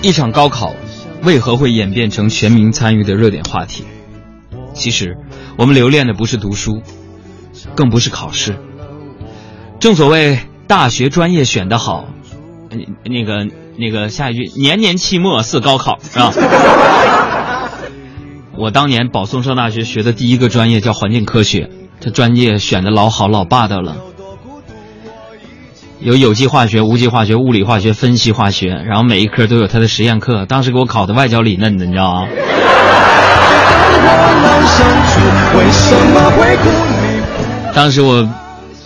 一场高考为何会演变成全民参与的热点话题？其实，我们留恋的不是读书，更不是考试。正所谓大学专业选得好，那个那个下一句年年期末似高考是吧？我当年保送上大学学的第一个专业叫环境科学，这专业选的老好老霸道了。有有机化学、无机化学、物理化学、分析化学，然后每一科都有它的实验课。当时给我考的外焦里嫩的，你知道吗？当时我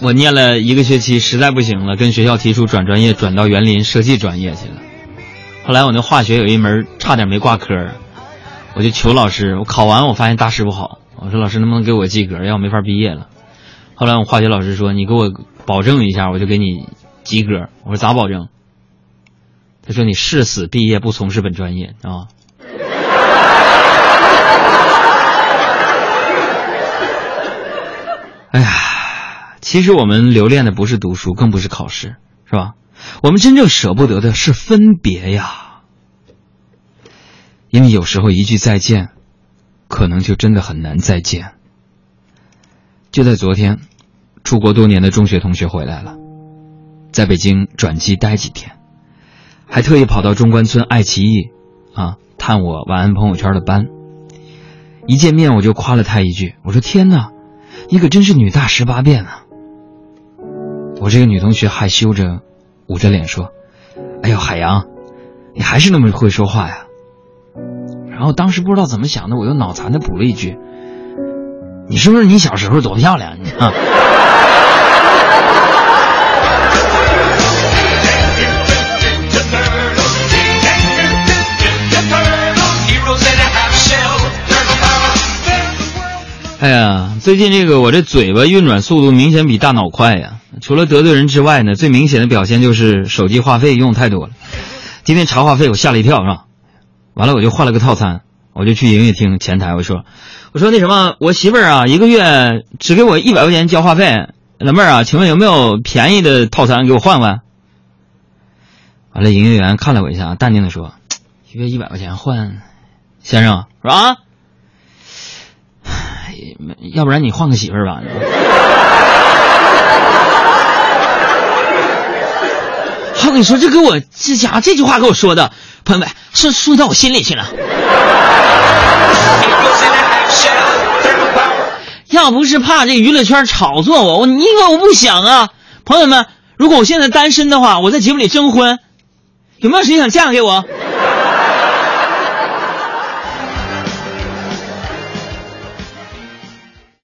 我念了一个学期，实在不行了，跟学校提出转专业，转到园林设计专业去了。后来我那化学有一门差点没挂科，我就求老师，我考完我发现大师不好，我说老师能不能给我及格，要我没法毕业了。后来我化学老师说，你给我保证一下，我就给你。及格，我说咋保证？他说你誓死毕业不从事本专业啊！哎呀，其实我们留恋的不是读书，更不是考试，是吧？我们真正舍不得的是分别呀，因为有时候一句再见，可能就真的很难再见。就在昨天，出国多年的中学同学回来了。在北京转机待几天，还特意跑到中关村爱奇艺，啊，探我晚安朋友圈的班。一见面我就夸了他一句，我说：“天哪，你可真是女大十八变啊！”我这个女同学害羞着，捂着脸说：“哎呦，海洋，你还是那么会说话呀。”然后当时不知道怎么想的，我又脑残的补了一句：“你是不是你小时候多漂亮？”你啊。哎呀，最近这个我这嘴巴运转速度明显比大脑快呀！除了得罪人之外呢，最明显的表现就是手机话费用太多了。今天查话费，我吓了一跳，是吧？完了，我就换了个套餐，我就去营业厅前台，我说：“我说那什么，我媳妇儿啊，一个月只给我一百块钱交话费，老妹儿啊，请问有没有便宜的套餐给我换换？”完了，营业员看了我一下，淡定的说：“一个月一百块钱换，先生是？”要不然你换个媳妇儿吧。我跟你说，这给我这家这句话给我说的，朋友们，说说到我心里去了。要不是怕这娱乐圈炒作我，我你以为我不想啊？朋友们，如果我现在单身的话，我在节目里征婚，有没有谁想嫁给我？